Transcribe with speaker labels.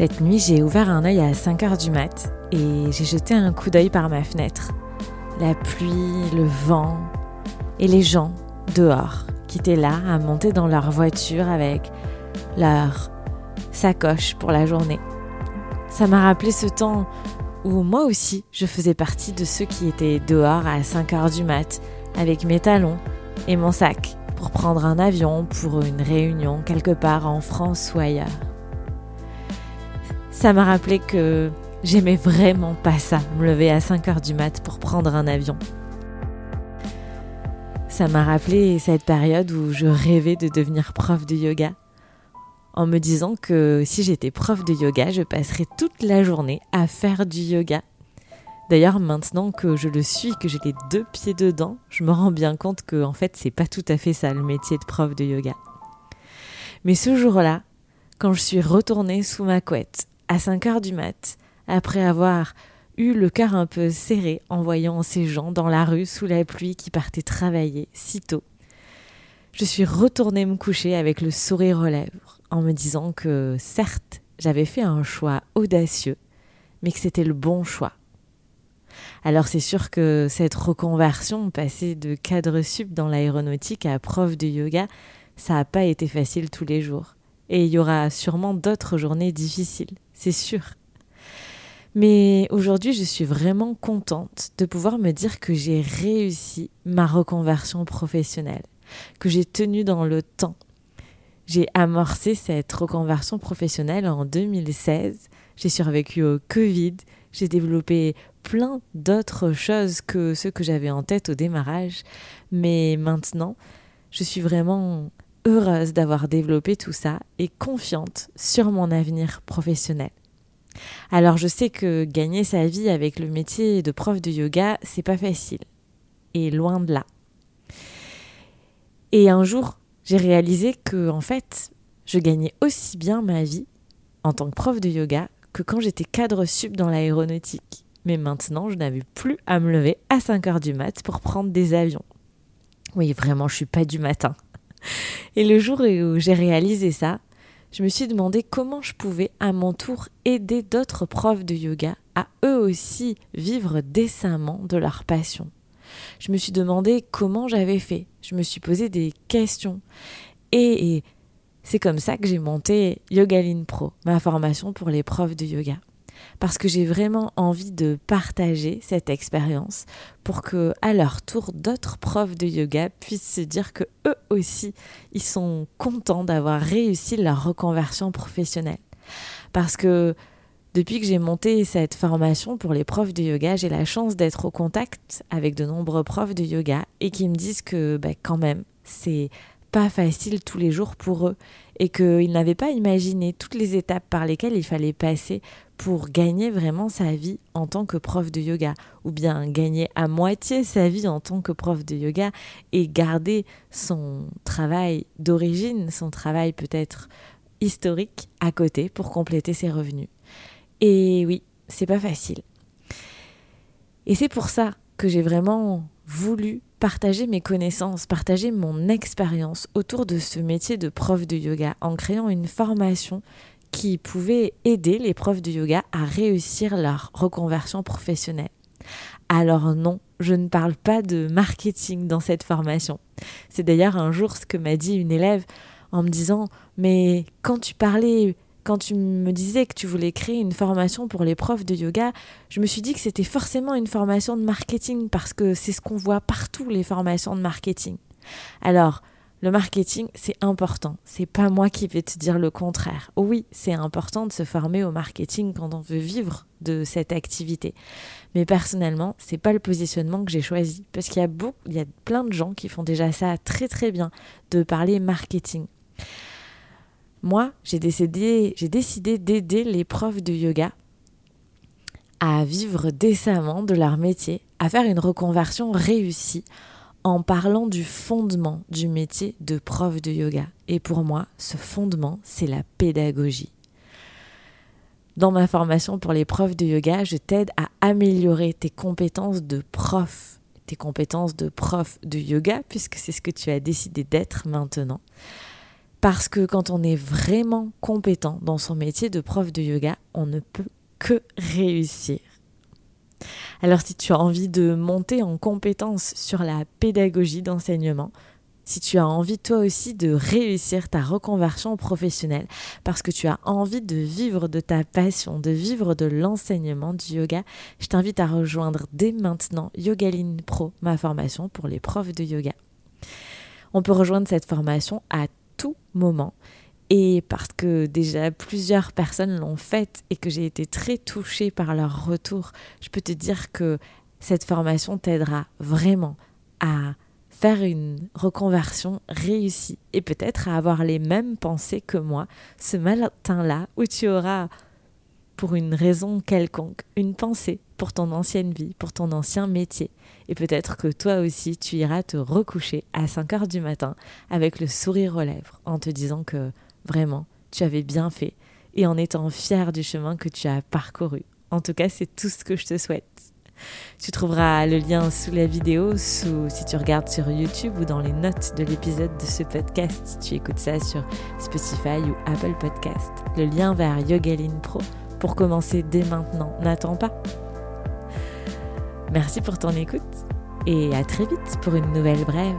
Speaker 1: Cette nuit, j'ai ouvert un œil à 5 heures du mat et j'ai jeté un coup d'œil par ma fenêtre. La pluie, le vent et les gens dehors qui étaient là à monter dans leur voiture avec leur sacoche pour la journée. Ça m'a rappelé ce temps où moi aussi je faisais partie de ceux qui étaient dehors à 5 heures du mat avec mes talons et mon sac pour prendre un avion pour une réunion quelque part en France ou ailleurs. Ça m'a rappelé que j'aimais vraiment pas ça, me lever à 5 heures du mat pour prendre un avion. Ça m'a rappelé cette période où je rêvais de devenir prof de yoga, en me disant que si j'étais prof de yoga, je passerais toute la journée à faire du yoga. D'ailleurs, maintenant que je le suis, que j'ai les deux pieds dedans, je me rends bien compte que en fait, c'est pas tout à fait ça le métier de prof de yoga. Mais ce jour-là, quand je suis retournée sous ma couette à 5 heures du mat, après avoir eu le cœur un peu serré en voyant ces gens dans la rue sous la pluie qui partaient travailler si tôt. Je suis retournée me coucher avec le sourire aux lèvres en me disant que certes, j'avais fait un choix audacieux, mais que c'était le bon choix. Alors c'est sûr que cette reconversion, passée de cadre sup dans l'aéronautique à prof de yoga, ça n'a pas été facile tous les jours. Et il y aura sûrement d'autres journées difficiles, c'est sûr. Mais aujourd'hui, je suis vraiment contente de pouvoir me dire que j'ai réussi ma reconversion professionnelle, que j'ai tenu dans le temps. J'ai amorcé cette reconversion professionnelle en 2016. J'ai survécu au Covid. J'ai développé plein d'autres choses que ce que j'avais en tête au démarrage. Mais maintenant, je suis vraiment heureuse d'avoir développé tout ça et confiante sur mon avenir professionnel. Alors je sais que gagner sa vie avec le métier de prof de yoga, c'est pas facile. Et loin de là. Et un jour, j'ai réalisé que en fait, je gagnais aussi bien ma vie en tant que prof de yoga que quand j'étais cadre sup dans l'aéronautique. Mais maintenant, je n'avais plus à me lever à 5 heures du mat pour prendre des avions. Oui, vraiment, je suis pas du matin. Et le jour où j'ai réalisé ça, je me suis demandé comment je pouvais à mon tour aider d'autres profs de yoga à eux aussi vivre décemment de leur passion. Je me suis demandé comment j'avais fait. Je me suis posé des questions. Et, c'est comme ça que j'ai monté Yogaline Pro, ma formation pour les profs de yoga parce que j'ai vraiment envie de partager cette expérience pour que à leur tour d'autres profs de yoga puissent se dire que eux aussi ils sont contents d'avoir réussi leur reconversion professionnelle. Parce que depuis que j'ai monté cette formation pour les profs de yoga, j'ai la chance d'être au contact avec de nombreux profs de yoga et qui me disent que bah, quand même, c'est pas facile tous les jours pour eux et qu'ils n'avaient pas imaginé toutes les étapes par lesquelles il fallait passer pour gagner vraiment sa vie en tant que prof de yoga ou bien gagner à moitié sa vie en tant que prof de yoga et garder son travail d'origine, son travail peut-être historique à côté pour compléter ses revenus. Et oui, c'est pas facile. Et c'est pour ça que j'ai vraiment voulu partager mes connaissances, partager mon expérience autour de ce métier de prof de yoga en créant une formation qui pouvait aider les profs de yoga à réussir leur reconversion professionnelle. Alors non, je ne parle pas de marketing dans cette formation. C'est d'ailleurs un jour ce que m'a dit une élève en me disant mais quand tu parlais quand tu me disais que tu voulais créer une formation pour les profs de yoga, je me suis dit que c'était forcément une formation de marketing parce que c'est ce qu'on voit partout, les formations de marketing. Alors, le marketing, c'est important. C'est pas moi qui vais te dire le contraire. Oui, c'est important de se former au marketing quand on veut vivre de cette activité. Mais personnellement, c'est pas le positionnement que j'ai choisi parce qu'il y a beaucoup, il y a plein de gens qui font déjà ça très très bien de parler marketing. Moi, j'ai décidé, d'aider les profs de yoga à vivre décemment de leur métier, à faire une reconversion réussie en parlant du fondement du métier de prof de yoga. Et pour moi, ce fondement, c'est la pédagogie. Dans ma formation pour les profs de yoga, je t'aide à améliorer tes compétences de prof, tes compétences de prof de yoga, puisque c'est ce que tu as décidé d'être maintenant Parce que quand on est vraiment compétent dans son métier de prof de yoga, on ne peut que réussir. Alors si tu as envie de monter en compétence sur la pédagogie d'enseignement, si tu as envie toi aussi de réussir ta reconversion professionnelle parce que tu as envie de vivre de ta passion, de vivre de l'enseignement du yoga, je t'invite à rejoindre dès maintenant Yogaline Pro, ma formation pour les profs de yoga. On peut rejoindre cette formation à tout moment. Et parce que déjà plusieurs personnes l'ont faite et que j'ai été très touchée par leur retour, je peux te dire que cette formation t'aidera vraiment à faire une reconversion réussie et peut-être à avoir les mêmes pensées que moi ce matin-là où tu auras pour une raison quelconque une pensée pour ton ancienne vie, pour ton ancien métier. Et peut-être que toi aussi tu iras te recoucher à 5 heures du matin avec le sourire aux lèvres en te disant que vraiment tu avais bien fait et en étant fier du chemin que tu as parcouru. En tout cas, c'est tout ce que je te souhaite. Tu trouveras le lien sous la vidéo, sous, si tu regardes sur YouTube ou dans les notes de l'épisode de ce podcast, si tu écoutes ça sur Spotify ou Apple Podcast. Le lien vers Yogaline Pro pour commencer dès maintenant. N'attends pas. Merci pour ton écoute et à très vite pour une nouvelle brève.